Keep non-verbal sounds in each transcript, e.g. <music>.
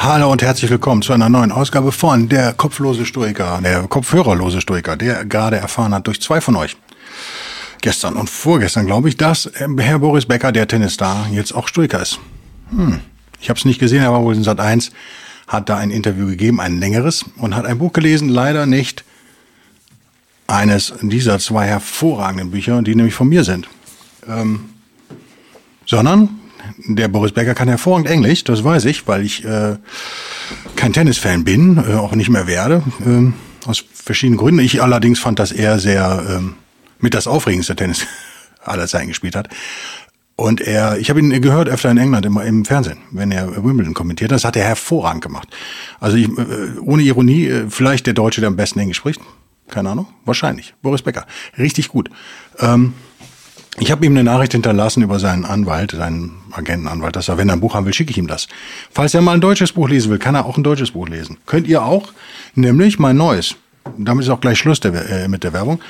Hallo und herzlich willkommen zu einer neuen Ausgabe von Der kopflose Stoiker, der kopfhörerlose Stoiker, der gerade erfahren hat durch zwei von euch. Gestern und vorgestern glaube ich, dass ähm, Herr Boris Becker, der Tennisstar, jetzt auch Stoiker ist. Hm. Ich habe es nicht gesehen, aber wohl in Sat 1 hat da ein Interview gegeben, ein längeres, und hat ein Buch gelesen, leider nicht eines dieser zwei hervorragenden Bücher, die nämlich von mir sind. Ähm, sondern der Boris Becker kann hervorragend Englisch, das weiß ich, weil ich äh, kein Tennisfan bin, äh, auch nicht mehr werde, äh, aus verschiedenen Gründen. Ich allerdings fand, dass er sehr äh, mit das aufregendste Tennis <laughs> aller Zeiten gespielt hat. Und er, ich habe ihn gehört öfter in England im, im Fernsehen, wenn er Wimbledon kommentiert. Das hat er hervorragend gemacht. Also ich, äh, ohne Ironie, äh, vielleicht der Deutsche, der am besten Englisch spricht. Keine Ahnung, wahrscheinlich. Boris Becker, richtig gut. Ähm, ich habe ihm eine Nachricht hinterlassen über seinen Anwalt, seinen Agentenanwalt, dass er, wenn er ein Buch haben will, schicke ich ihm das. Falls er mal ein deutsches Buch lesen will, kann er auch ein deutsches Buch lesen. Könnt ihr auch, nämlich mein neues. Damit ist auch gleich Schluss der, äh, mit der Werbung.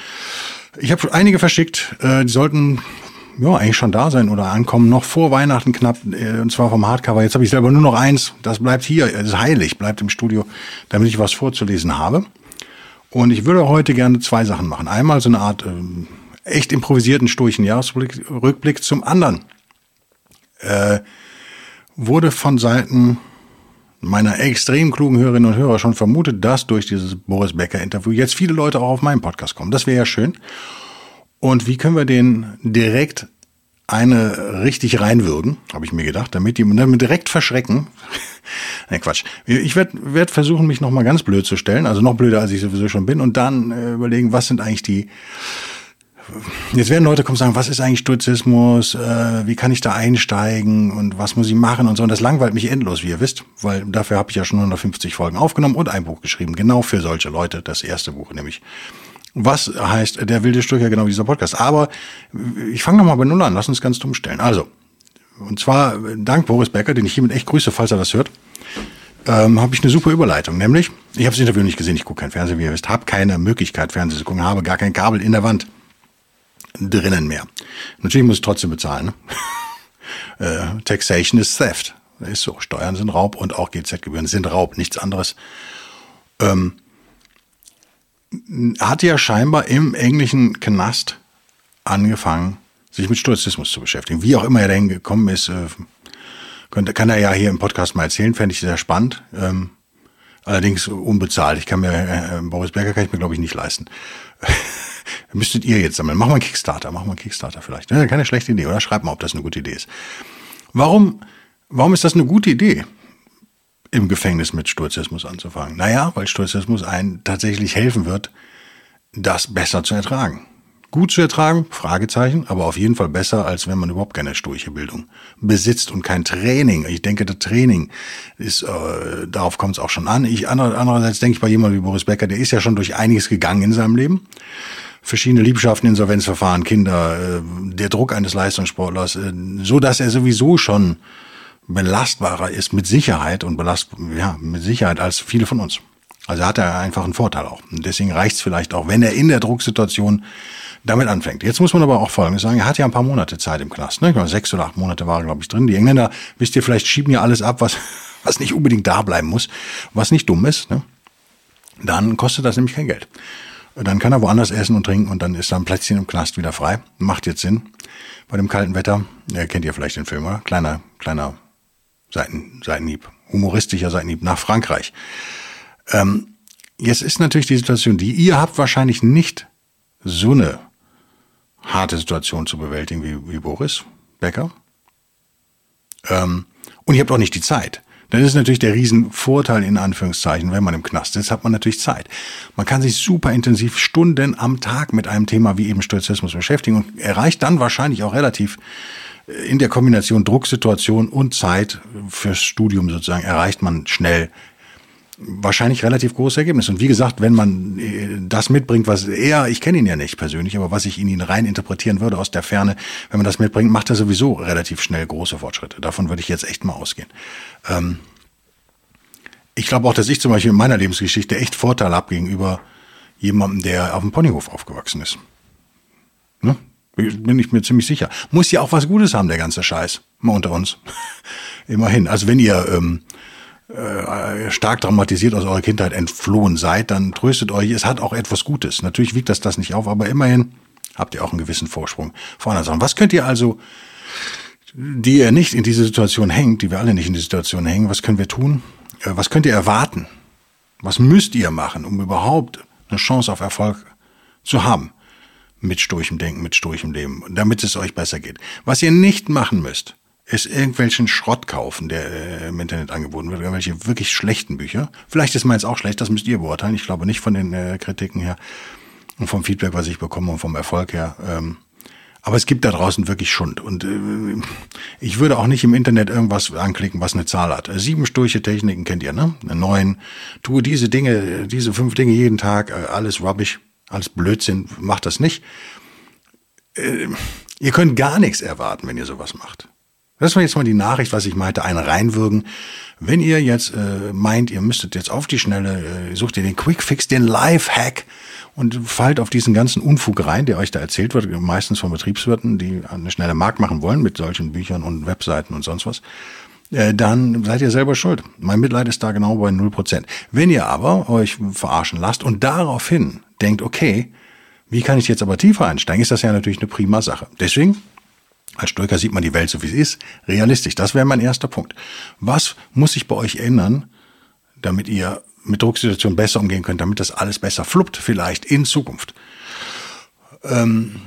Ich habe einige verschickt, äh, die sollten ja, eigentlich schon da sein oder ankommen, noch vor Weihnachten knapp, äh, und zwar vom Hardcover. Jetzt habe ich selber nur noch eins, das bleibt hier, das ist heilig, bleibt im Studio, damit ich was vorzulesen habe. Und ich würde heute gerne zwei Sachen machen. Einmal so eine Art ähm, echt improvisierten stoischen Jahresrückblick. Zum anderen äh, wurde von Seiten meiner extrem klugen Hörerinnen und Hörer schon vermutet, dass durch dieses Boris Becker Interview jetzt viele Leute auch auf meinen Podcast kommen. Das wäre ja schön. Und wie können wir den direkt eine richtig reinwürgen, habe ich mir gedacht, damit die damit direkt verschrecken. <laughs> ne, Quatsch. Ich werde werd versuchen, mich nochmal ganz blöd zu stellen, also noch blöder, als ich sowieso schon bin, und dann äh, überlegen, was sind eigentlich die Jetzt werden Leute kommen und sagen, was ist eigentlich Stoizismus, äh, wie kann ich da einsteigen und was muss ich machen und so. Und das langweilt mich endlos, wie ihr wisst, weil dafür habe ich ja schon 150 Folgen aufgenommen und ein Buch geschrieben, genau für solche Leute, das erste Buch nämlich. Was heißt der wilde Stoiker, genau dieser Podcast. Aber ich fange nochmal bei Null an, lass uns ganz dumm stellen. Also, und zwar dank Boris Becker, den ich hiermit echt grüße, falls er das hört, ähm, habe ich eine super Überleitung. Nämlich, ich habe das Interview nicht gesehen, ich gucke kein Fernsehen, wie ihr wisst, habe keine Möglichkeit, Fernsehen zu gucken, habe gar kein Kabel in der Wand drinnen mehr. Natürlich muss ich trotzdem bezahlen. Ne? <laughs> äh, Taxation is theft. Ist so. Steuern sind Raub und auch GZ-Gebühren sind Raub, nichts anderes. Ähm, hat ja scheinbar im englischen Knast angefangen, sich mit Stoizismus zu beschäftigen. Wie auch immer er dahin gekommen ist, äh, könnte, kann er ja hier im Podcast mal erzählen, fände ich sehr spannend. Ähm, allerdings unbezahlt. Ich kann mir, äh, Boris Berger kann ich mir, glaube ich, nicht leisten. <laughs> müsstet ihr jetzt sammeln. Mach mal einen Kickstarter, mach mal einen Kickstarter vielleicht. Ja, keine schlechte Idee, oder? Schreibt mal, ob das eine gute Idee ist. Warum, warum ist das eine gute Idee? im Gefängnis mit Stoizismus anzufangen? Naja, weil Stoizismus einen tatsächlich helfen wird, das besser zu ertragen. Gut zu ertragen, Fragezeichen, aber auf jeden Fall besser, als wenn man überhaupt keine stoische Bildung besitzt und kein Training. Ich denke, das Training ist, äh, darauf kommt es auch schon an. Ich, andererseits denke ich bei jemandem wie Boris Becker, der ist ja schon durch einiges gegangen in seinem Leben verschiedene Liebschaften, Insolvenzverfahren, Kinder, äh, der Druck eines Leistungssportlers, äh, so dass er sowieso schon belastbarer ist mit Sicherheit und belast ja mit Sicherheit als viele von uns. Also hat er einfach einen Vorteil auch. Und deswegen reicht es vielleicht auch, wenn er in der Drucksituation damit anfängt. Jetzt muss man aber auch Folgendes sagen, er hat ja ein paar Monate Zeit im Knast. Ne? Sechs oder acht Monate war er, glaube ich, drin. Die Engländer, wisst ihr, vielleicht schieben ja alles ab, was, <laughs> was nicht unbedingt da bleiben muss, was nicht dumm ist. Ne? Dann kostet das nämlich kein Geld. Dann kann er woanders essen und trinken und dann ist da ein Plätzchen im Knast wieder frei. Macht jetzt Sinn. Bei dem kalten Wetter, ja, kennt ihr vielleicht den Film, oder? Kleiner, kleiner Seiten, Seitenhieb, humoristischer Seitenhieb nach Frankreich. Ähm, jetzt ist natürlich die Situation, die ihr habt wahrscheinlich nicht so eine harte Situation zu bewältigen wie, wie Boris Becker. Ähm, und ihr habt auch nicht die Zeit. Das ist natürlich der Riesenvorteil in Anführungszeichen, wenn man im Knast ist, hat man natürlich Zeit. Man kann sich super intensiv Stunden am Tag mit einem Thema wie eben Stoizismus beschäftigen und erreicht dann wahrscheinlich auch relativ äh, in der Kombination Drucksituation und Zeit fürs Studium sozusagen erreicht man schnell wahrscheinlich relativ großes Ergebnis. Und wie gesagt, wenn man äh, das mitbringt, was er, ich kenne ihn ja nicht persönlich, aber was ich in ihn rein interpretieren würde aus der Ferne, wenn man das mitbringt, macht er sowieso relativ schnell große Fortschritte. Davon würde ich jetzt echt mal ausgehen. Ähm ich glaube auch, dass ich zum Beispiel in meiner Lebensgeschichte echt Vorteile habe gegenüber jemandem, der auf dem Ponyhof aufgewachsen ist. Ne? Bin ich mir ziemlich sicher. Muss ja auch was Gutes haben, der ganze Scheiß. Mal unter uns. <laughs> Immerhin. Also wenn ihr ähm, äh, stark dramatisiert aus eurer Kindheit entflohen seid, dann tröstet euch, es hat auch etwas Gutes. Natürlich wiegt das das nicht auf, aber immerhin habt ihr auch einen gewissen Vorsprung vor anderen Sachen. Was könnt ihr also, die ihr nicht in diese Situation hängt, die wir alle nicht in die Situation hängen, was können wir tun? Äh, was könnt ihr erwarten? Was müsst ihr machen, um überhaupt eine Chance auf Erfolg zu haben? Mit stoichem Denken, mit stoichem Leben, damit es euch besser geht. Was ihr nicht machen müsst, ist irgendwelchen Schrott kaufen, der äh, im Internet angeboten wird, irgendwelche wirklich schlechten Bücher. Vielleicht ist meins auch schlecht, das müsst ihr beurteilen. Ich glaube nicht von den äh, Kritiken her und vom Feedback, was ich bekomme und vom Erfolg her. Ähm, aber es gibt da draußen wirklich Schund. Und äh, ich würde auch nicht im Internet irgendwas anklicken, was eine Zahl hat. Sieben sturche Techniken kennt ihr, ne? Neun. Tue diese Dinge, diese fünf Dinge jeden Tag, äh, alles rubbish, alles Blödsinn, macht das nicht. Äh, ihr könnt gar nichts erwarten, wenn ihr sowas macht. Das war jetzt mal die Nachricht, was ich meinte, ein reinwürgen. Wenn ihr jetzt äh, meint, ihr müsstet jetzt auf die Schnelle, äh, sucht ihr den Quickfix, den Lifehack und fallt auf diesen ganzen Unfug rein, der euch da erzählt wird, meistens von Betriebswirten, die eine schnelle Markt machen wollen mit solchen Büchern und Webseiten und sonst was, äh, dann seid ihr selber schuld. Mein Mitleid ist da genau bei 0%. Wenn ihr aber euch verarschen lasst und daraufhin denkt, okay, wie kann ich jetzt aber tiefer einsteigen, ist das ja natürlich eine prima Sache. Deswegen als Stoiker sieht man die Welt so, wie sie ist. Realistisch, das wäre mein erster Punkt. Was muss sich bei euch ändern, damit ihr mit Drucksituationen besser umgehen könnt, damit das alles besser fluppt, vielleicht in Zukunft? Ähm,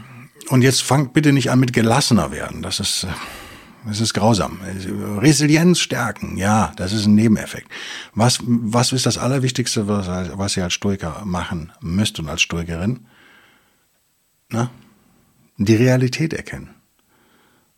und jetzt fangt bitte nicht an mit gelassener werden. Das ist, das ist grausam. Resilienz stärken, ja, das ist ein Nebeneffekt. Was, was ist das Allerwichtigste, was, was ihr als Stoiker machen müsst und als Stoikerin? Na? Die Realität erkennen.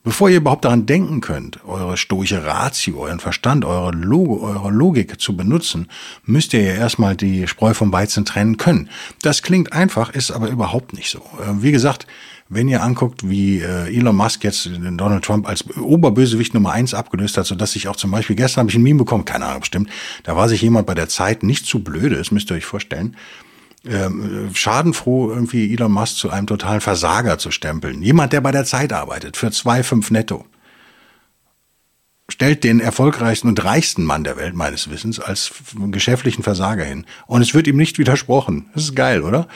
Bevor ihr überhaupt daran denken könnt, eure stoische Ratio, euren Verstand, eure, Log eure Logik zu benutzen, müsst ihr ja erstmal die Spreu vom Weizen trennen können. Das klingt einfach, ist aber überhaupt nicht so. Äh, wie gesagt, wenn ihr anguckt, wie äh, Elon Musk jetzt Donald Trump als Oberbösewicht Nummer eins abgelöst hat, so dass sich auch zum Beispiel gestern habe ich ein Meme bekommen, keine Ahnung, bestimmt, da war sich jemand bei der Zeit nicht zu blöde, das müsst ihr euch vorstellen, ähm, schadenfroh irgendwie Elon Musk zu einem totalen Versager zu stempeln. Jemand, der bei der Zeit arbeitet, für zwei fünf netto. Stellt den erfolgreichsten und reichsten Mann der Welt meines Wissens als geschäftlichen Versager hin. Und es wird ihm nicht widersprochen. Das ist geil, oder?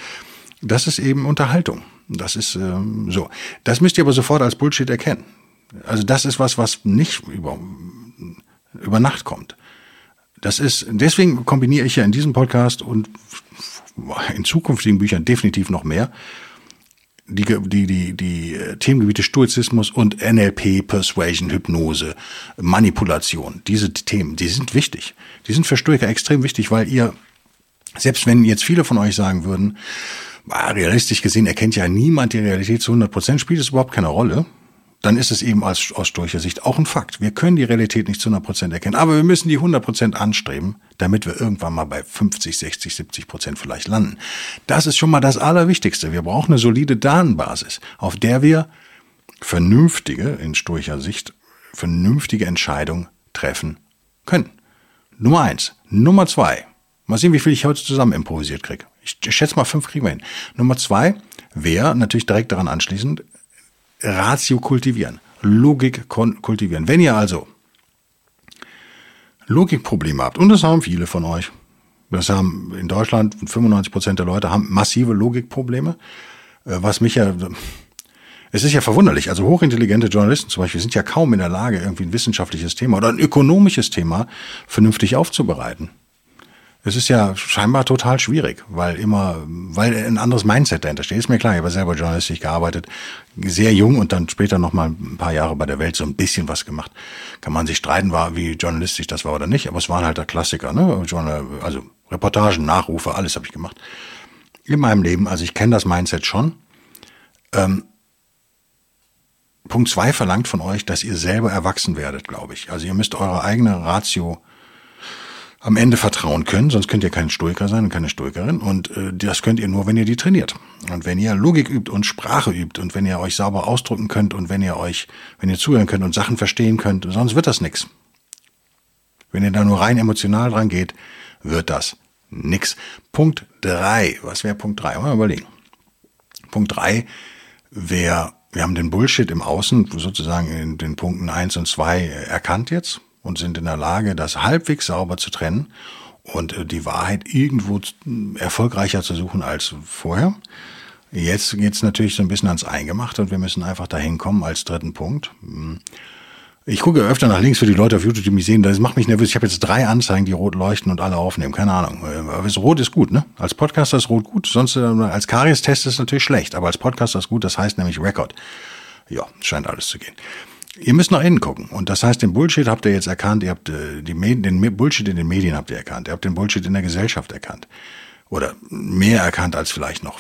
Das ist eben Unterhaltung. Das ist ähm, so. Das müsst ihr aber sofort als Bullshit erkennen. Also das ist was, was nicht über, über Nacht kommt. Das ist, deswegen kombiniere ich ja in diesem Podcast und in zukünftigen Büchern definitiv noch mehr. Die, die, die, die äh, Themengebiete Stoizismus und NLP, Persuasion, Hypnose, Manipulation, diese Themen, die sind wichtig. Die sind für Stoiker extrem wichtig, weil ihr, selbst wenn jetzt viele von euch sagen würden, realistisch gesehen erkennt ja niemand die Realität zu 100 Prozent, spielt es überhaupt keine Rolle dann ist es eben aus, aus stoischer Sicht auch ein Fakt. Wir können die Realität nicht zu 100 Prozent erkennen, aber wir müssen die 100 Prozent anstreben, damit wir irgendwann mal bei 50, 60, 70 Prozent vielleicht landen. Das ist schon mal das Allerwichtigste. Wir brauchen eine solide Datenbasis, auf der wir vernünftige, in stoischer Sicht, vernünftige Entscheidungen treffen können. Nummer eins. Nummer zwei. Mal sehen, wie viel ich heute zusammen improvisiert kriege. Ich schätze mal, fünf kriegen wir hin. Nummer zwei wäre natürlich direkt daran anschließend, Ratio kultivieren, Logik kultivieren. Wenn ihr also Logikprobleme habt, und das haben viele von euch, das haben in Deutschland 95 Prozent der Leute haben massive Logikprobleme, äh, was mich ja, es ist ja verwunderlich, also hochintelligente Journalisten zum Beispiel sind ja kaum in der Lage, irgendwie ein wissenschaftliches Thema oder ein ökonomisches Thema vernünftig aufzubereiten. Es ist ja scheinbar total schwierig, weil immer, weil ein anderes Mindset dahinter steht. Ist mir klar, ich habe selber journalistisch gearbeitet, sehr jung und dann später noch mal ein paar Jahre bei der Welt so ein bisschen was gemacht. Kann man sich streiten, war wie journalistisch das war oder nicht, aber es waren halt der Klassiker, ne? Also Reportagen, Nachrufe, alles habe ich gemacht. In meinem Leben, also ich kenne das Mindset schon. Ähm, Punkt zwei verlangt von euch, dass ihr selber erwachsen werdet, glaube ich. Also ihr müsst eure eigene Ratio am Ende vertrauen können, sonst könnt ihr kein Stoiker sein und keine Stoikerin und äh, das könnt ihr nur, wenn ihr die trainiert. Und wenn ihr Logik übt und Sprache übt und wenn ihr euch sauber ausdrücken könnt und wenn ihr euch, wenn ihr zuhören könnt und Sachen verstehen könnt, sonst wird das nix. Wenn ihr da nur rein emotional dran geht, wird das nix. Punkt drei. Was wäre Punkt drei? Mal überlegen. Punkt drei wäre, wir haben den Bullshit im Außen sozusagen in den Punkten eins und zwei erkannt jetzt und sind in der Lage, das halbwegs sauber zu trennen und äh, die Wahrheit irgendwo erfolgreicher zu suchen als vorher. Jetzt geht's natürlich so ein bisschen ans Eingemachte und wir müssen einfach dahin kommen als dritten Punkt. Hm. Ich gucke öfter nach links für die Leute auf YouTube, die mich sehen. Das macht mich nervös. Ich habe jetzt drei Anzeigen, die rot leuchten und alle aufnehmen. Keine Ahnung. Aber rot ist gut, ne? Als Podcaster ist rot gut. Sonst äh, als Karies-Test ist es natürlich schlecht. Aber als Podcaster ist gut. Das heißt nämlich Record. Ja, scheint alles zu gehen. Ihr müsst nach innen gucken. Und das heißt, den Bullshit habt ihr jetzt erkannt. Ihr habt äh, die Medien, den Bullshit in den Medien habt ihr erkannt. Ihr habt den Bullshit in der Gesellschaft erkannt. Oder mehr erkannt als vielleicht noch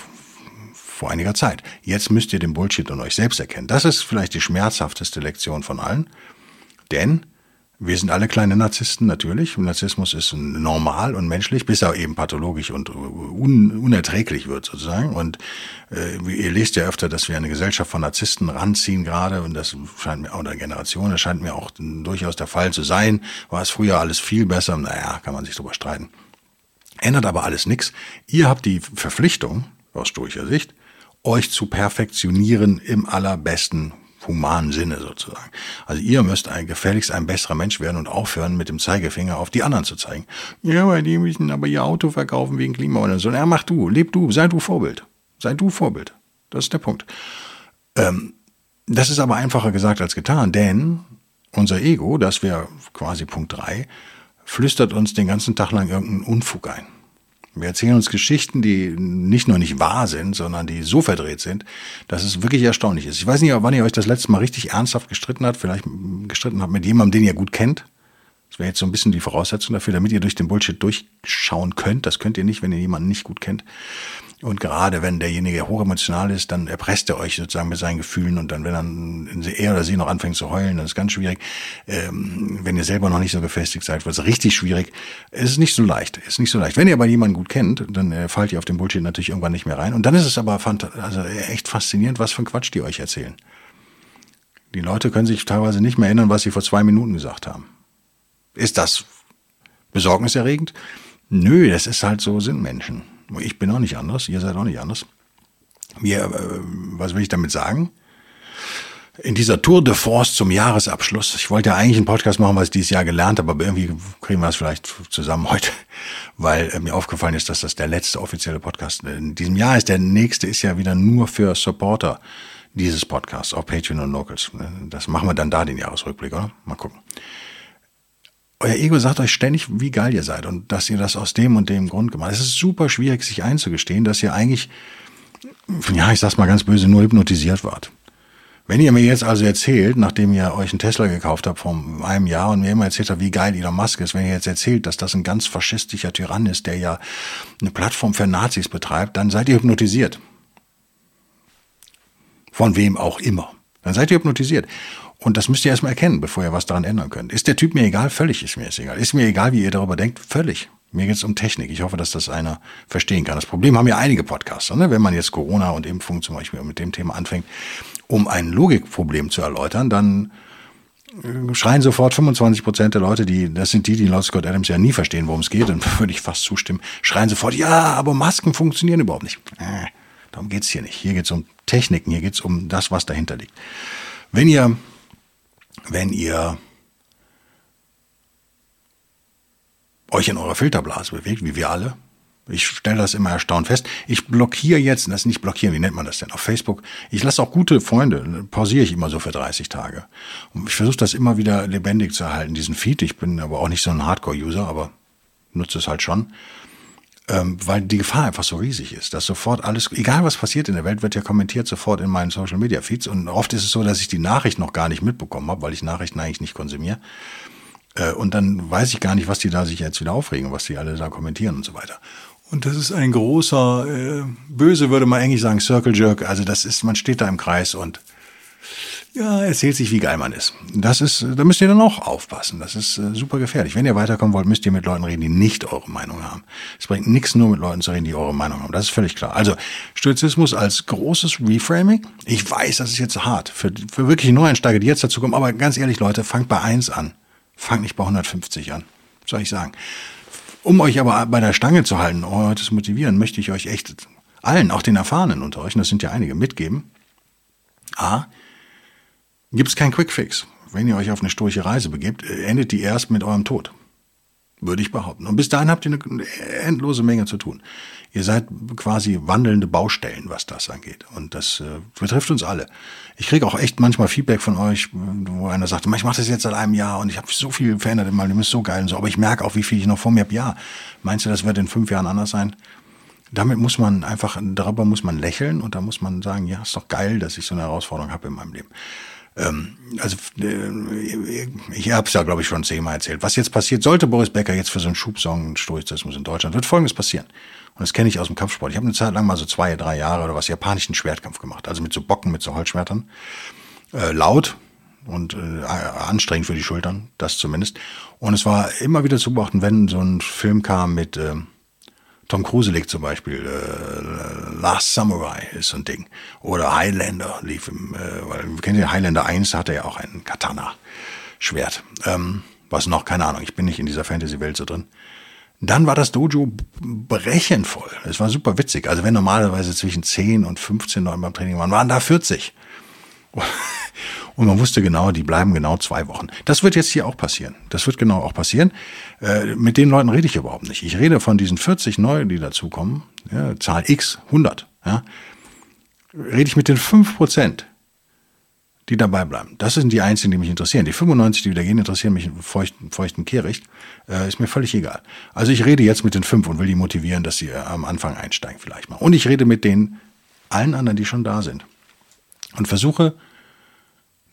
vor einiger Zeit. Jetzt müsst ihr den Bullshit in euch selbst erkennen. Das ist vielleicht die schmerzhafteste Lektion von allen. Denn wir sind alle kleine Narzissten, natürlich. Narzissmus ist normal und menschlich, bis er eben pathologisch und un unerträglich wird, sozusagen. Und äh, ihr lest ja öfter, dass wir eine Gesellschaft von Narzissten ranziehen gerade. Und das scheint mir, oder Generation, das scheint mir auch durchaus der Fall zu sein. War es früher alles viel besser? Naja, kann man sich drüber streiten. Ändert aber alles nichts. Ihr habt die Verpflichtung, aus stoischer Sicht, euch zu perfektionieren im allerbesten humanen Sinne sozusagen. Also ihr müsst ein, gefälligst ein besserer Mensch werden und aufhören, mit dem Zeigefinger auf die anderen zu zeigen. Ja, weil die müssen aber ihr Auto verkaufen wegen Klimawandel. So, ja, mach du, leb du, sei du Vorbild. Sei du Vorbild. Das ist der Punkt. Ähm, das ist aber einfacher gesagt als getan, denn unser Ego, das wäre quasi Punkt drei, flüstert uns den ganzen Tag lang irgendeinen Unfug ein. Wir erzählen uns Geschichten, die nicht nur nicht wahr sind, sondern die so verdreht sind, dass es wirklich erstaunlich ist. Ich weiß nicht, wann ihr euch das letzte Mal richtig ernsthaft gestritten habt, vielleicht gestritten habt mit jemandem, den ihr gut kennt. Das wäre jetzt so ein bisschen die Voraussetzung dafür, damit ihr durch den Bullshit durchschauen könnt. Das könnt ihr nicht, wenn ihr jemanden nicht gut kennt. Und gerade wenn derjenige hochemotional ist, dann erpresst er euch sozusagen mit seinen Gefühlen und dann, wenn dann er oder sie noch anfängt zu heulen, dann ist ganz schwierig. Ähm, wenn ihr selber noch nicht so gefestigt seid, wird es richtig schwierig. Es ist nicht so leicht. Es ist nicht so leicht. Wenn ihr aber jemanden gut kennt, dann äh, fallt ihr auf den Bullshit natürlich irgendwann nicht mehr rein. Und dann ist es aber also echt faszinierend, was für ein Quatsch die euch erzählen. Die Leute können sich teilweise nicht mehr erinnern, was sie vor zwei Minuten gesagt haben. Ist das besorgniserregend? Nö, das ist halt so, sind Menschen. Ich bin auch nicht anders, ihr seid auch nicht anders. Wir, äh, was will ich damit sagen? In dieser Tour de Force zum Jahresabschluss, ich wollte ja eigentlich einen Podcast machen, was ich dieses Jahr gelernt habe, aber irgendwie kriegen wir es vielleicht zusammen heute, <laughs> weil äh, mir aufgefallen ist, dass das der letzte offizielle Podcast in diesem Jahr ist. Der nächste ist ja wieder nur für Supporter dieses Podcasts auf Patreon und Locals. Das machen wir dann da den Jahresrückblick, oder? Mal gucken euer Ego sagt euch ständig, wie geil ihr seid und dass ihr das aus dem und dem Grund gemacht habt. Es ist super schwierig, sich einzugestehen, dass ihr eigentlich, ja, ich sag's mal ganz böse, nur hypnotisiert wart. Wenn ihr mir jetzt also erzählt, nachdem ihr euch einen Tesla gekauft habt vor einem Jahr und mir immer erzählt habt, wie geil Elon Musk ist, wenn ihr jetzt erzählt, dass das ein ganz faschistischer Tyrann ist, der ja eine Plattform für Nazis betreibt, dann seid ihr hypnotisiert. Von wem auch immer. Dann seid ihr hypnotisiert. Und das müsst ihr erstmal erkennen, bevor ihr was daran ändern könnt. Ist der Typ mir egal? Völlig ist mir jetzt egal. Ist mir egal, wie ihr darüber denkt? Völlig. Mir geht es um Technik. Ich hoffe, dass das einer verstehen kann. Das Problem haben ja einige Podcaster, ne? wenn man jetzt Corona und Impfung zum Beispiel mit dem Thema anfängt, um ein Logikproblem zu erläutern, dann äh, schreien sofort 25 Prozent der Leute, die, das sind die, die laut Scott Adams ja nie verstehen, worum es geht, dann <laughs> würde ich fast zustimmen, schreien sofort, ja, aber Masken funktionieren überhaupt nicht. Äh, darum geht's hier nicht. Hier geht's um Techniken, hier geht's um das, was dahinter liegt. Wenn ihr wenn ihr euch in eurer Filterblase bewegt, wie wir alle. Ich stelle das immer erstaunt fest. Ich blockiere jetzt, das ist nicht blockieren, wie nennt man das denn auf Facebook? Ich lasse auch gute Freunde, pausiere ich immer so für 30 Tage. Und ich versuche das immer wieder lebendig zu erhalten, diesen Feed. Ich bin aber auch nicht so ein Hardcore-User, aber nutze es halt schon, ähm, weil die Gefahr einfach so riesig ist, dass sofort alles, egal was passiert in der Welt, wird ja kommentiert sofort in meinen Social Media Feeds und oft ist es so, dass ich die Nachricht noch gar nicht mitbekommen habe, weil ich Nachrichten eigentlich nicht konsumiere. Äh, und dann weiß ich gar nicht, was die da sich jetzt wieder aufregen, was die alle da kommentieren und so weiter. Und das ist ein großer, äh, böse würde man eigentlich sagen, Circle Jerk. Also das ist, man steht da im Kreis und ja, erzählt sich, wie geil man ist. Das ist, da müsst ihr dann auch aufpassen. Das ist äh, super gefährlich. Wenn ihr weiterkommen wollt, müsst ihr mit Leuten reden, die nicht eure Meinung haben. Es bringt nichts, nur mit Leuten zu reden, die eure Meinung haben. Das ist völlig klar. Also Stoizismus als großes Reframing. Ich weiß, das ist jetzt hart für, für wirklich Neueinsteiger, die jetzt dazu kommen. Aber ganz ehrlich, Leute, fangt bei eins an. Fangt nicht bei 150 an. Soll ich sagen. Um euch aber bei der Stange zu halten, heute zu motivieren, möchte ich euch echt allen, auch den Erfahrenen unter euch, und das sind ja einige, mitgeben. A, gibt es keinen Quickfix. Wenn ihr euch auf eine sturche Reise begebt, endet die erst mit eurem Tod. Würde ich behaupten. Und bis dahin habt ihr eine endlose Menge zu tun. Ihr seid quasi wandelnde Baustellen, was das angeht. Und das äh, betrifft uns alle. Ich kriege auch echt manchmal Feedback von euch, wo einer sagt, ich mache das jetzt seit einem Jahr und ich habe so viel verändert in meinem Leben, ist so geil und so. Aber ich merke auch, wie viel ich noch vor mir habe. Ja, meinst du, das wird in fünf Jahren anders sein? Damit muss man einfach, darüber muss man lächeln und da muss man sagen, ja, ist doch geil, dass ich so eine Herausforderung habe in meinem Leben. Ähm, also äh, ich habe es ja, glaube ich, schon zehnmal erzählt. Was jetzt passiert, sollte Boris Becker jetzt für so einen Schubsong Stoizismus in Deutschland, wird Folgendes passieren. Und das kenne ich aus dem Kampfsport. Ich habe eine Zeit lang mal so zwei, drei Jahre oder was japanischen Schwertkampf gemacht. Also mit so Bocken, mit so Holzschwertern. Äh, laut und äh, anstrengend für die Schultern, das zumindest. Und es war immer wieder zu beobachten, wenn so ein Film kam mit... Äh, Tom Cruise legt zum Beispiel äh, Last Samurai ist so ein Ding. Oder Highlander lief im, äh, weil wir kennen ja Highlander 1, hatte ja auch ein Katana-Schwert. Ähm, was noch, keine Ahnung, ich bin nicht in dieser Fantasy-Welt so drin. Dann war das Dojo brechend voll. Es war super witzig. Also wenn normalerweise zwischen 10 und 15 Leute beim Training waren, waren da 40. Und man wusste genau, die bleiben genau zwei Wochen. Das wird jetzt hier auch passieren. Das wird genau auch passieren. Äh, mit den Leuten rede ich überhaupt nicht. Ich rede von diesen 40 Neuen, die dazukommen. Ja, Zahl X, 100. Ja, rede ich mit den 5 Prozent, die dabei bleiben. Das sind die einzigen, die mich interessieren. Die 95, die wieder gehen, interessieren mich feuchten, feuchten Kehricht. Äh, ist mir völlig egal. Also ich rede jetzt mit den 5 und will die motivieren, dass sie äh, am Anfang einsteigen vielleicht mal. Und ich rede mit den allen anderen, die schon da sind. Und versuche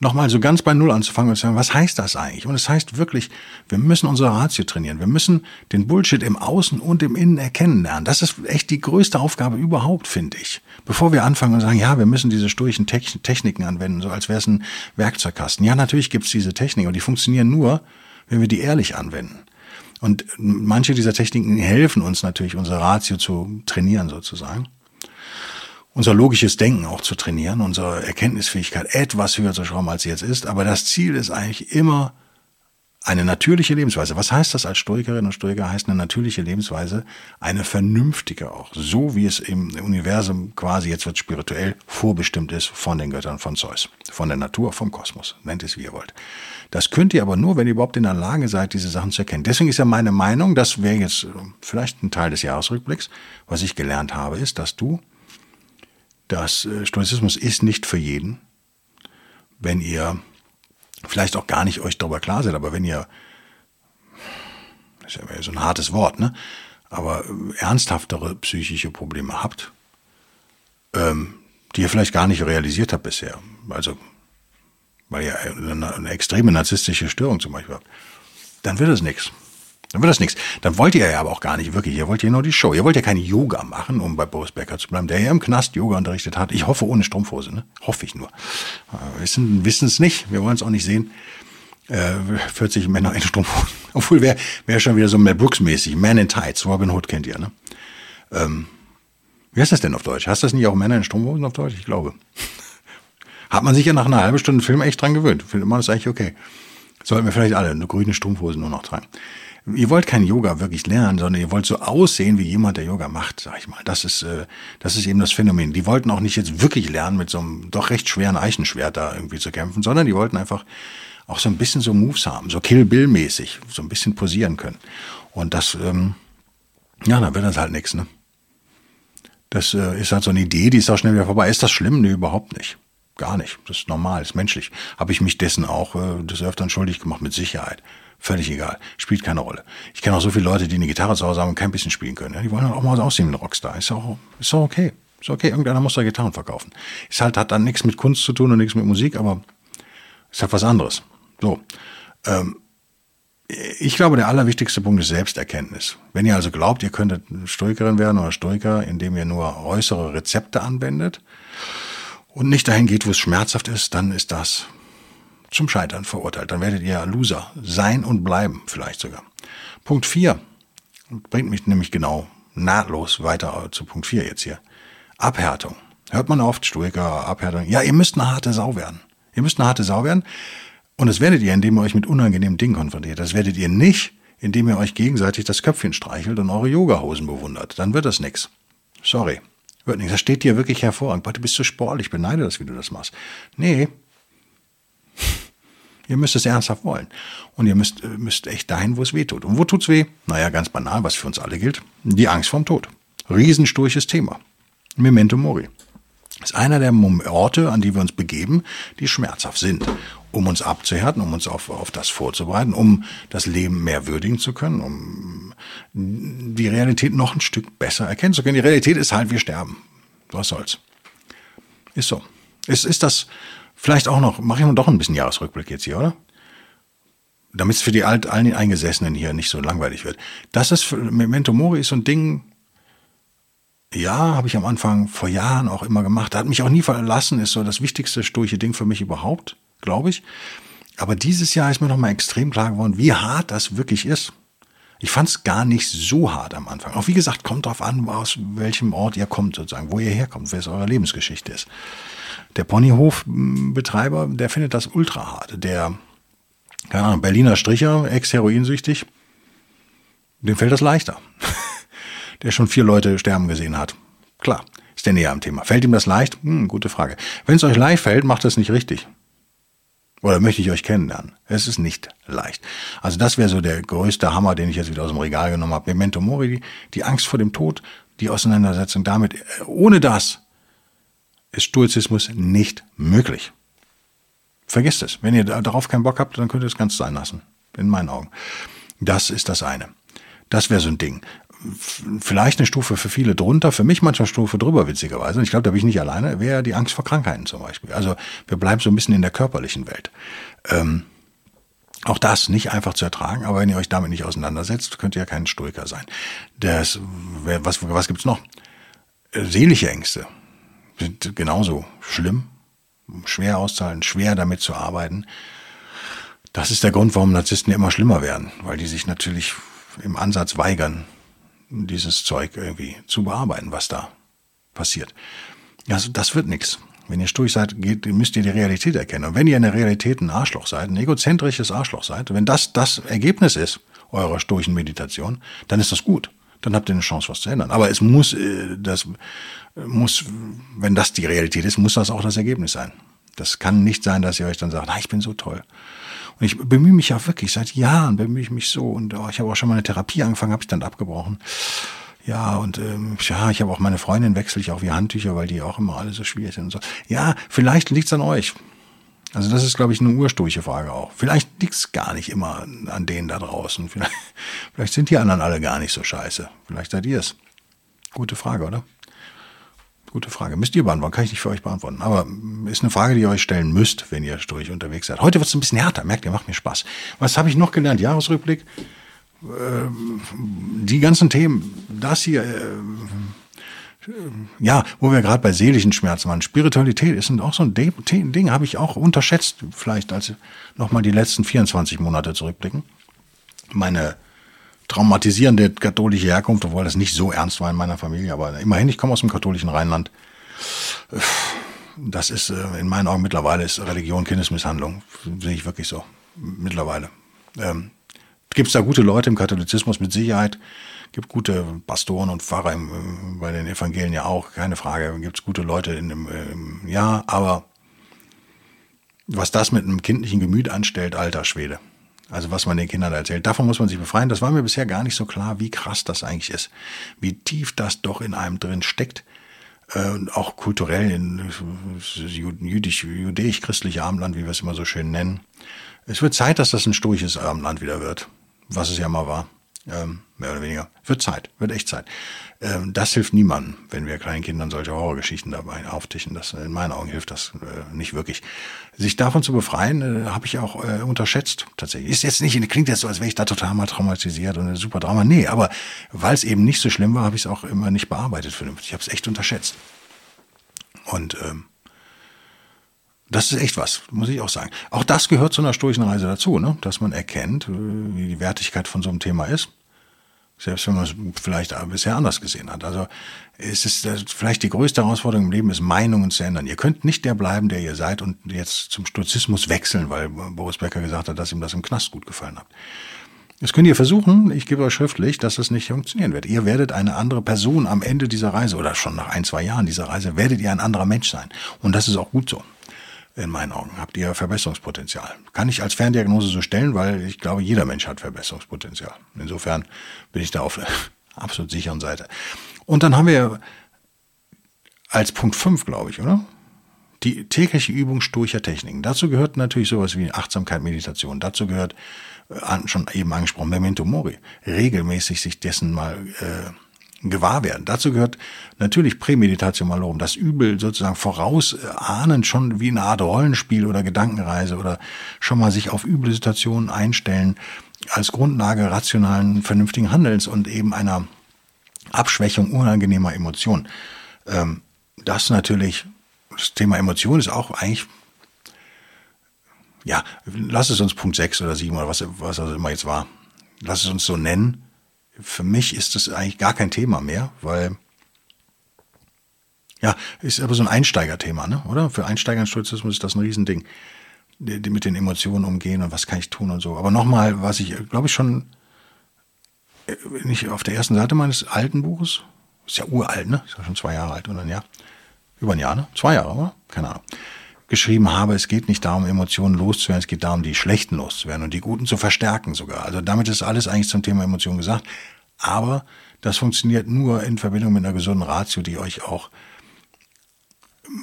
nochmal so ganz bei Null anzufangen und zu sagen, was heißt das eigentlich? Und es das heißt wirklich, wir müssen unsere Ratio trainieren. Wir müssen den Bullshit im Außen und im Innen erkennen lernen. Das ist echt die größte Aufgabe überhaupt, finde ich. Bevor wir anfangen und sagen, ja, wir müssen diese sturchen Techniken anwenden, so als wäre es ein Werkzeugkasten. Ja, natürlich gibt es diese Techniken, und die funktionieren nur, wenn wir die ehrlich anwenden. Und manche dieser Techniken helfen uns natürlich, unsere Ratio zu trainieren sozusagen unser logisches Denken auch zu trainieren, unsere Erkenntnisfähigkeit etwas höher zu schrauben, als sie jetzt ist. Aber das Ziel ist eigentlich immer eine natürliche Lebensweise. Was heißt das als Stoikerin und Stoiker? Heißt eine natürliche Lebensweise eine vernünftige auch. So wie es im Universum quasi, jetzt wird spirituell, vorbestimmt ist von den Göttern von Zeus. Von der Natur, vom Kosmos. Nennt es wie ihr wollt. Das könnt ihr aber nur, wenn ihr überhaupt in der Lage seid, diese Sachen zu erkennen. Deswegen ist ja meine Meinung, das wäre jetzt vielleicht ein Teil des Jahresrückblicks, was ich gelernt habe, ist, dass du dass äh, Stoizismus ist nicht für jeden. Wenn ihr vielleicht auch gar nicht euch darüber klar seid, aber wenn ihr, das ist ja so ein hartes Wort, ne? aber äh, ernsthaftere psychische Probleme habt, ähm, die ihr vielleicht gar nicht realisiert habt bisher, also weil ihr eine, eine extreme narzisstische Störung zum Beispiel habt, dann wird es nichts. Dann wird das nichts. Dann wollt ihr ja aber auch gar nicht wirklich. Ihr wollt ja nur die Show. Ihr wollt ja kein Yoga machen, um bei Boris Becker zu bleiben, der ja im Knast Yoga unterrichtet hat. Ich hoffe ohne Strumpfhose, ne? Hoffe ich nur. Wir wissen, wissen es nicht. Wir wollen es auch nicht sehen. Äh, 40 Männer in Strumpfhosen. <laughs> Obwohl wäre wär schon wieder so Mel Brooks mäßig. Man in Tights. Robin Hood kennt ihr, ne? Ähm, wie heißt das denn auf Deutsch? Hast das nicht auch Männer in Strumpfhosen auf Deutsch? Ich glaube. <laughs> Hat man sich ja nach einer halben Stunde Film echt dran gewöhnt. Findet man das eigentlich okay. Sollten wir vielleicht alle eine grüne Strumpfhosen nur noch tragen. Ihr wollt kein Yoga wirklich lernen, sondern ihr wollt so aussehen wie jemand, der Yoga macht, sag ich mal. Das ist, äh, das ist eben das Phänomen. Die wollten auch nicht jetzt wirklich lernen, mit so einem doch recht schweren Eichenschwert da irgendwie zu kämpfen, sondern die wollten einfach auch so ein bisschen so Moves haben, so Kill Bill mäßig, so ein bisschen posieren können. Und das, ähm, ja, dann wird das halt nichts, ne? Das äh, ist halt so eine Idee, die ist auch schnell wieder vorbei. Ist das schlimm? Nee, überhaupt nicht. Gar nicht. Das ist normal, ist menschlich. Habe ich mich dessen auch äh, des Öfteren schuldig gemacht, mit Sicherheit. Völlig egal. Spielt keine Rolle. Ich kenne auch so viele Leute, die eine Gitarre zu Hause haben und kein bisschen spielen können. Ja, die wollen auch mal aussehen wie ein Rockstar. Ist auch, ist auch okay. Ist okay. Irgendeiner muss da Gitarren verkaufen. Ist halt, hat dann nichts mit Kunst zu tun und nichts mit Musik, aber ist halt was anderes. So. Ähm, ich glaube, der allerwichtigste Punkt ist Selbsterkenntnis. Wenn ihr also glaubt, ihr könntet Stoikerin werden oder Stoiker, indem ihr nur äußere Rezepte anwendet und nicht dahin geht, wo es schmerzhaft ist, dann ist das zum Scheitern verurteilt. Dann werdet ihr Loser sein und bleiben, vielleicht sogar. Punkt 4 bringt mich nämlich genau nahtlos weiter zu Punkt 4 jetzt hier. Abhärtung. Hört man oft, Stoiker, Abhärtung. Ja, ihr müsst eine harte Sau werden. Ihr müsst eine harte Sau werden. Und das werdet ihr, indem ihr euch mit unangenehmen Dingen konfrontiert. Das werdet ihr nicht, indem ihr euch gegenseitig das Köpfchen streichelt und eure Yogahosen bewundert. Dann wird das nix. Sorry. Wird nichts. Das steht dir wirklich hervorragend. Boah, du bist so sportlich. Ich beneide das, wie du das machst. Nee. Ihr müsst es ernsthaft wollen. Und ihr müsst, müsst echt dahin, wo es weh tut. Und wo tut's weh? Naja, ganz banal, was für uns alle gilt. Die Angst vorm Tod. Riesensturches Thema. Memento Mori. Ist einer der Orte, an die wir uns begeben, die schmerzhaft sind um uns abzuhärten, um uns auf, auf das vorzubereiten, um das Leben mehr würdigen zu können, um die Realität noch ein Stück besser erkennen zu können. Die Realität ist halt, wir sterben. Was soll's. Ist so. Ist, ist das vielleicht auch noch, mache ich mal doch ein bisschen Jahresrückblick jetzt hier, oder? Damit es für die alt, allen Eingesessenen hier nicht so langweilig wird. Das ist, Memento Mori ist so ein Ding, ja, habe ich am Anfang vor Jahren auch immer gemacht. Hat mich auch nie verlassen, ist so das wichtigste sturche Ding für mich überhaupt glaube ich. Aber dieses Jahr ist mir noch mal extrem klar geworden, wie hart das wirklich ist. Ich fand es gar nicht so hart am Anfang. Auch wie gesagt, kommt drauf an, aus welchem Ort ihr kommt, sozusagen, wo ihr herkommt, wer es eure Lebensgeschichte ist. Der Ponyhofbetreiber, der findet das ultra hart. Der keine Ahnung, Berliner Stricher, ex-heroinsüchtig, dem fällt das leichter. <laughs> der schon vier Leute sterben gesehen hat. Klar, ist der näher am Thema. Fällt ihm das leicht? Hm, gute Frage. Wenn es euch leicht fällt, macht es nicht richtig. Oder möchte ich euch kennenlernen? Es ist nicht leicht. Also das wäre so der größte Hammer, den ich jetzt wieder aus dem Regal genommen habe. Memento Mori, die Angst vor dem Tod, die Auseinandersetzung damit. Ohne das ist Stoizismus nicht möglich. Vergesst es. Wenn ihr darauf keinen Bock habt, dann könnt ihr es ganz sein lassen. In meinen Augen. Das ist das eine. Das wäre so ein Ding vielleicht eine Stufe für viele drunter, für mich manchmal Stufe drüber, witzigerweise. Und ich glaube, da bin ich nicht alleine, wäre die Angst vor Krankheiten zum Beispiel. Also wir bleiben so ein bisschen in der körperlichen Welt. Ähm, auch das nicht einfach zu ertragen, aber wenn ihr euch damit nicht auseinandersetzt, könnt ihr ja kein Stoiker sein. Das, was, was gibt's noch? Äh, seelische Ängste genauso schlimm, schwer auszuhalten, schwer damit zu arbeiten. Das ist der Grund, warum Narzissten immer schlimmer werden, weil die sich natürlich im Ansatz weigern, dieses Zeug irgendwie zu bearbeiten, was da passiert. Also das wird nichts. Wenn ihr sturch seid, geht, müsst ihr die Realität erkennen. Und wenn ihr in der Realität ein Arschloch seid, ein egozentrisches Arschloch seid, wenn das das Ergebnis ist eurer sturchen Meditation, dann ist das gut. Dann habt ihr eine Chance, was zu ändern. Aber es muss, äh, das muss, wenn das die Realität ist, muss das auch das Ergebnis sein. Das kann nicht sein, dass ihr euch dann sagt, ah, ich bin so toll. Und ich bemühe mich ja wirklich seit Jahren, bemühe ich mich so. Und oh, ich habe auch schon mal eine Therapie angefangen, habe ich dann abgebrochen. Ja, und ähm, ja, ich habe auch meine Freundin wechsle ich auch wie Handtücher, weil die auch immer alle so schwierig sind und so. Ja, vielleicht liegt's an euch. Also das ist, glaube ich, eine ursturche Frage auch. Vielleicht liegt's gar nicht immer an denen da draußen. Vielleicht, vielleicht sind die anderen alle gar nicht so scheiße. Vielleicht seid ihr es. Gute Frage, oder? Gute Frage. Müsst ihr beantworten, kann ich nicht für euch beantworten. Aber ist eine Frage, die ihr euch stellen müsst, wenn ihr durch unterwegs seid. Heute wird es ein bisschen härter, merkt ihr, macht mir Spaß. Was habe ich noch gelernt? Jahresrückblick. Ähm, die ganzen Themen, das hier, äh, ja, wo wir gerade bei seelischen Schmerzen waren. Spiritualität ist auch so ein Ding, habe ich auch unterschätzt, vielleicht als nochmal die letzten 24 Monate zurückblicken. Meine traumatisierende katholische Herkunft, obwohl das nicht so ernst war in meiner Familie, aber immerhin, ich komme aus dem katholischen Rheinland. Das ist äh, in meinen Augen mittlerweile ist Religion Kindesmisshandlung. Sehe ich wirklich so. Mittlerweile. Ähm, Gibt es da gute Leute im Katholizismus mit Sicherheit? Gibt gute Pastoren und Pfarrer äh, bei den Evangelien ja auch, keine Frage. Gibt es gute Leute in dem, äh, ja, aber was das mit einem kindlichen Gemüt anstellt, alter Schwede. Also was man den Kindern erzählt. Davon muss man sich befreien. Das war mir bisher gar nicht so klar, wie krass das eigentlich ist. Wie tief das doch in einem drin steckt. äh, auch kulturell in jüdisch, jüdisch-christliche Abendland, wie wir es immer so schön nennen. Es wird Zeit, dass das ein stoisches Abendland wieder wird, was es ja mal war. Ähm, mehr oder weniger. Wird Zeit, wird echt Zeit. Ähm, das hilft niemandem, wenn wir kleinen Kindern solche Horrorgeschichten dabei auftischen. Das, in meinen Augen hilft das äh, nicht wirklich. Sich davon zu befreien, äh, habe ich auch äh, unterschätzt, tatsächlich. Ist jetzt nicht, klingt jetzt so, als wäre ich da total mal traumatisiert und ein super Drama. Nee, aber weil es eben nicht so schlimm war, habe ich es auch immer nicht bearbeitet vernünftig. Ich habe es echt unterschätzt. Und ähm, das ist echt was, muss ich auch sagen. Auch das gehört zu einer stoischen Reise dazu, ne? dass man erkennt, äh, wie die Wertigkeit von so einem Thema ist. Selbst wenn man es vielleicht bisher anders gesehen hat. Also es ist äh, vielleicht die größte Herausforderung im Leben, ist Meinungen zu ändern. Ihr könnt nicht der bleiben, der ihr seid und jetzt zum Stoizismus wechseln, weil Boris Becker gesagt hat, dass ihm das im Knast gut gefallen hat. Das könnt ihr versuchen, ich gebe euch schriftlich, dass das nicht funktionieren wird. Ihr werdet eine andere Person am Ende dieser Reise oder schon nach ein, zwei Jahren dieser Reise, werdet ihr ein anderer Mensch sein. Und das ist auch gut so in meinen Augen. Habt ihr Verbesserungspotenzial. Kann ich als Ferndiagnose so stellen, weil ich glaube, jeder Mensch hat Verbesserungspotenzial. Insofern bin ich da auf der <laughs> absolut sicheren Seite. Und dann haben wir als Punkt 5, glaube ich, oder? Die tägliche Übung sturcher Techniken. Dazu gehört natürlich sowas wie Achtsamkeit, Meditation. Dazu gehört, äh, schon eben angesprochen, Memento Mori. Regelmäßig sich dessen mal äh, gewahr werden. Dazu gehört natürlich Prämeditation malorum, das Übel sozusagen vorausahnen, schon wie eine Art Rollenspiel oder Gedankenreise oder schon mal sich auf üble Situationen einstellen als Grundlage rationalen, vernünftigen Handelns und eben einer Abschwächung unangenehmer Emotionen. Ähm, das natürlich, das Thema Emotion ist auch eigentlich ja, lass es uns Punkt 6 oder 7 oder was, was auch immer jetzt war. Lass es uns so nennen für mich ist das eigentlich gar kein Thema mehr, weil ja, ist aber so ein Einsteigerthema, ne? oder? Für Einsteiger in Stoizismus ist das ein Riesending. Die, mit den Emotionen umgehen und was kann ich tun und so. Aber nochmal, was ich, glaube ich, schon äh, nicht auf der ersten Seite meines alten Buches, ist ja uralt, ne? Ist ja schon zwei Jahre alt oder Jahr. Über ein Jahr, ne? Zwei Jahre, oder? Keine Ahnung geschrieben habe, es geht nicht darum, Emotionen loszuwerden, es geht darum, die schlechten loszuwerden und die guten zu verstärken sogar. Also damit ist alles eigentlich zum Thema Emotionen gesagt. Aber das funktioniert nur in Verbindung mit einer gesunden Ratio, die euch auch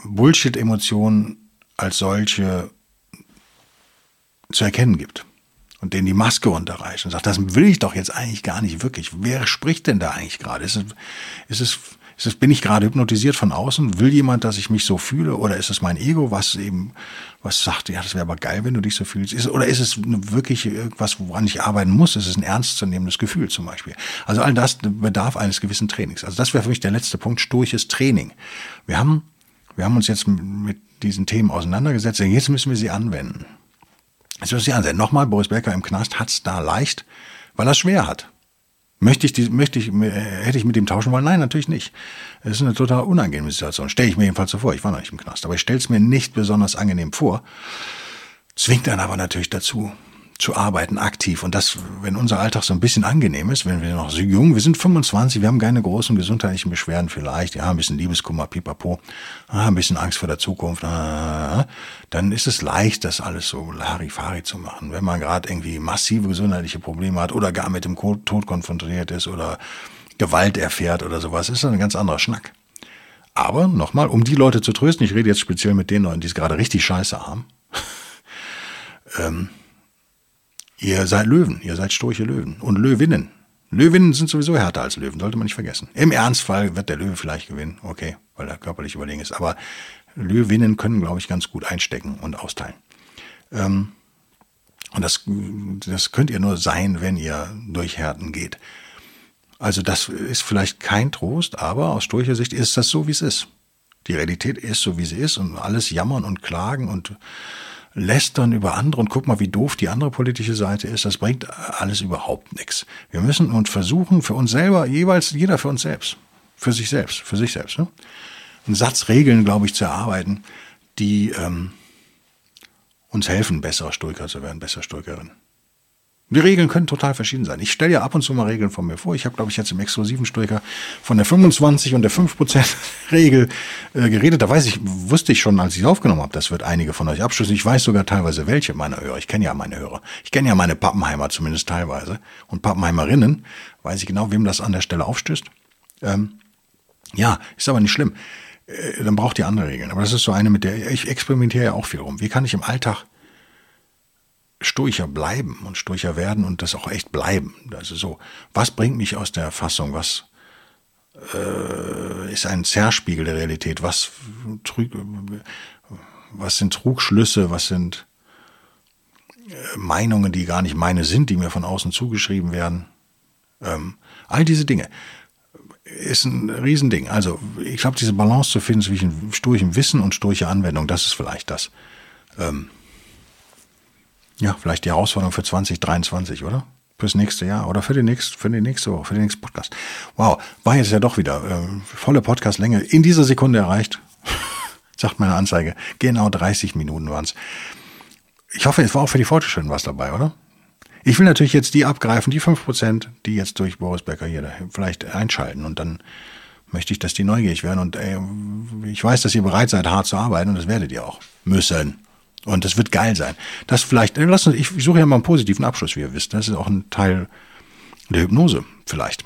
Bullshit-Emotionen als solche zu erkennen gibt und denen die Maske runterreicht und sagt, das will ich doch jetzt eigentlich gar nicht wirklich. Wer spricht denn da eigentlich gerade? Ist es, ist es ist es, bin ich gerade hypnotisiert von außen? Will jemand, dass ich mich so fühle? Oder ist es mein Ego, was eben, was sagt, ja, das wäre aber geil, wenn du dich so fühlst? Ist, oder ist es wirklich irgendwas, woran ich arbeiten muss? Ist es ein ernstzunehmendes Gefühl zum Beispiel? Also all das bedarf eines gewissen Trainings. Also das wäre für mich der letzte Punkt, stoisches Training. Wir haben, wir haben uns jetzt mit diesen Themen auseinandergesetzt. Jetzt müssen wir sie anwenden. Jetzt müssen wir sie anwenden. Nochmal, Boris Becker im Knast hat's da leicht, weil er es schwer hat. Möchte ich, die, möchte ich, hätte ich mit ihm tauschen wollen? Nein, natürlich nicht. Es ist eine total unangenehme Situation. Stelle ich mir jedenfalls so vor. Ich war noch nicht im Knast, aber ich stelle es mir nicht besonders angenehm vor. Zwingt dann aber natürlich dazu, zu arbeiten, aktiv. Und das, wenn unser Alltag so ein bisschen angenehm ist, wenn wir noch so jung, wir sind 25, wir haben keine großen gesundheitlichen Beschwerden vielleicht, ja, ein bisschen Liebeskummer, pipapo, ah, ein bisschen Angst vor der Zukunft, ah, dann ist es leicht, das alles so Larifari zu machen. Wenn man gerade irgendwie massive gesundheitliche Probleme hat oder gar mit dem Tod konfrontiert ist oder Gewalt erfährt oder sowas, ist das ein ganz anderer Schnack. Aber nochmal, um die Leute zu trösten, ich rede jetzt speziell mit den Leuten, die es gerade richtig scheiße haben, <laughs> ähm, Ihr seid Löwen, ihr seid sturche Löwen und Löwinnen. Löwinnen sind sowieso härter als Löwen, sollte man nicht vergessen. Im Ernstfall wird der Löwe vielleicht gewinnen, okay, weil er körperlich überlegen ist. Aber Löwinnen können, glaube ich, ganz gut einstecken und austeilen. Ähm, und das, das könnt ihr nur sein, wenn ihr durch Härten geht. Also das ist vielleicht kein Trost, aber aus sturcher Sicht ist das so, wie es ist. Die Realität ist so, wie sie ist und alles jammern und klagen und lästern über andere und guck mal, wie doof die andere politische Seite ist, das bringt alles überhaupt nichts. Wir müssen uns versuchen, für uns selber, jeweils jeder für uns selbst, für sich selbst, für sich selbst, ne? einen Satz Regeln, glaube ich, zu erarbeiten, die ähm, uns helfen, besserer Stoiker zu werden, besser Stoikerin. Die Regeln können total verschieden sein. Ich stelle ja ab und zu mal Regeln von mir vor. Ich habe, glaube ich, jetzt im exklusiven Stoiker von der 25 und der 5% <laughs> Regel äh, geredet. Da weiß ich, wusste ich schon, als ich es aufgenommen habe, das wird einige von euch abschließen. Ich weiß sogar teilweise welche meiner Hörer. Ich kenne ja meine Hörer. Ich kenne ja meine Pappenheimer zumindest teilweise. Und Pappenheimerinnen weiß ich genau, wem das an der Stelle aufstößt. Ähm, ja, ist aber nicht schlimm. äh, dann braucht ihr andere Regeln. Aber das ist so eine, mit der ich experimentiere ja auch viel rum. Wie kann ich im Alltag sturcher bleiben und sturcher werden und das auch echt bleiben? Also so, was bringt mich aus der Fassung? Was äh, ist ein Zerspiegel der Realität? Was, trüg, was sind Trugschlüsse? Was sind äh, Meinungen, die gar nicht meine sind, die mir von außen zugeschrieben werden? Ähm, all diese Dinge ist ein Riesending. Also ich glaube, diese Balance zu finden zwischen sturchem Wissen und sturcher Anwendung, das ist vielleicht das. Ähm, ja, vielleicht die Herausforderung für 2023, oder? Fürs nächste Jahr oder für, die nächste, für die nächste Woche, für den nächsten Podcast. Wow, war jetzt ja doch wieder äh, volle Podcastlänge in dieser Sekunde erreicht. <laughs> Sagt meine Anzeige. Genau 30 Minuten waren es. Ich hoffe, es war auch für die Fortschritte was dabei, oder? Ich will natürlich jetzt die abgreifen, die 5%, die jetzt durch Boris Becker hier vielleicht einschalten und dann möchte ich, dass die neugierig werden und ey, ich weiß, dass ihr bereit seid, hart zu arbeiten und das werdet ihr auch müssen. Und das wird geil sein. Das vielleicht, äh, lass uns, ich suche ja mal einen positiven Abschluss, wie ihr wisst. Das ist auch ein Teil der Hypnose, vielleicht.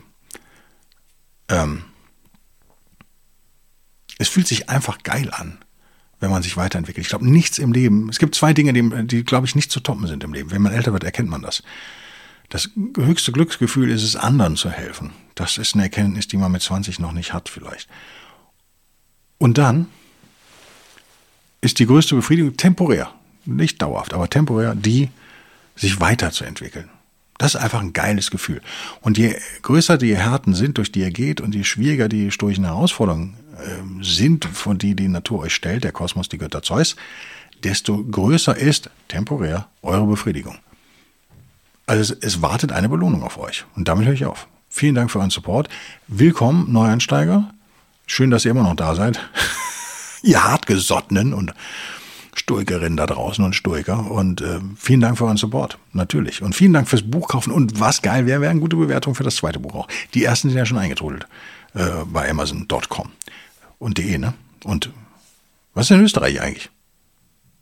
Ähm, es fühlt sich einfach geil an wenn man sich weiterentwickelt. Ich glaube, nichts im Leben, es gibt zwei Dinge, die, die glaube ich, nicht zu toppen sind im Leben. Wenn man älter wird, erkennt man das. Das höchste Glücksgefühl ist es, anderen zu helfen. Das ist eine Erkenntnis, die man mit 20 noch nicht hat vielleicht. Und dann ist die größte Befriedigung temporär, nicht dauerhaft, aber temporär, die sich weiterzuentwickeln. Das ist einfach ein geiles Gefühl. Und je größer die Härten sind, durch die ihr geht, und je schwieriger die sturchen Herausforderungen ähm, sind, von die die Natur euch stellt, der Kosmos, die Götter Zeus, desto größer ist temporär eure Befriedigung. Also es, es wartet eine Belohnung auf euch. Und damit höre ich auf. Vielen Dank für euren Support. Willkommen, Neueinsteiger. Schön, dass ihr immer noch da seid. <laughs> ihr hartgesottenen und Stoikerinnen da draußen und Stoiker. Und äh, vielen Dank für euren Support, natürlich. Und vielen Dank fürs Buch kaufen. Und was geil wäre, wäre eine gute Bewertung für das zweite Buch auch. Die ersten sind ja schon eingetrudelt äh, bei Amazon.com und de, ne? Und was ist in Österreich eigentlich?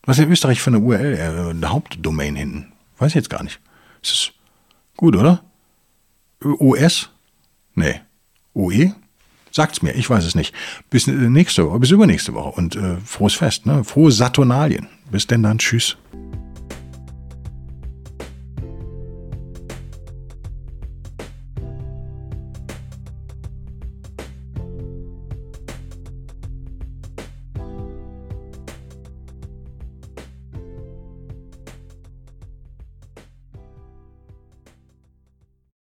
Was ist in Österreich für eine URL, äh, eine Hauptdomain hinten? Weiß ich jetzt gar nicht. Ist es gut, oder? US? Nee. UE? Sagt's mir, ich weiß es nicht. Bis nächste Woche, bis übernächste Woche und äh, frohes Fest, ne? Frohe Saturnalien. Bis denn dann, tschüss.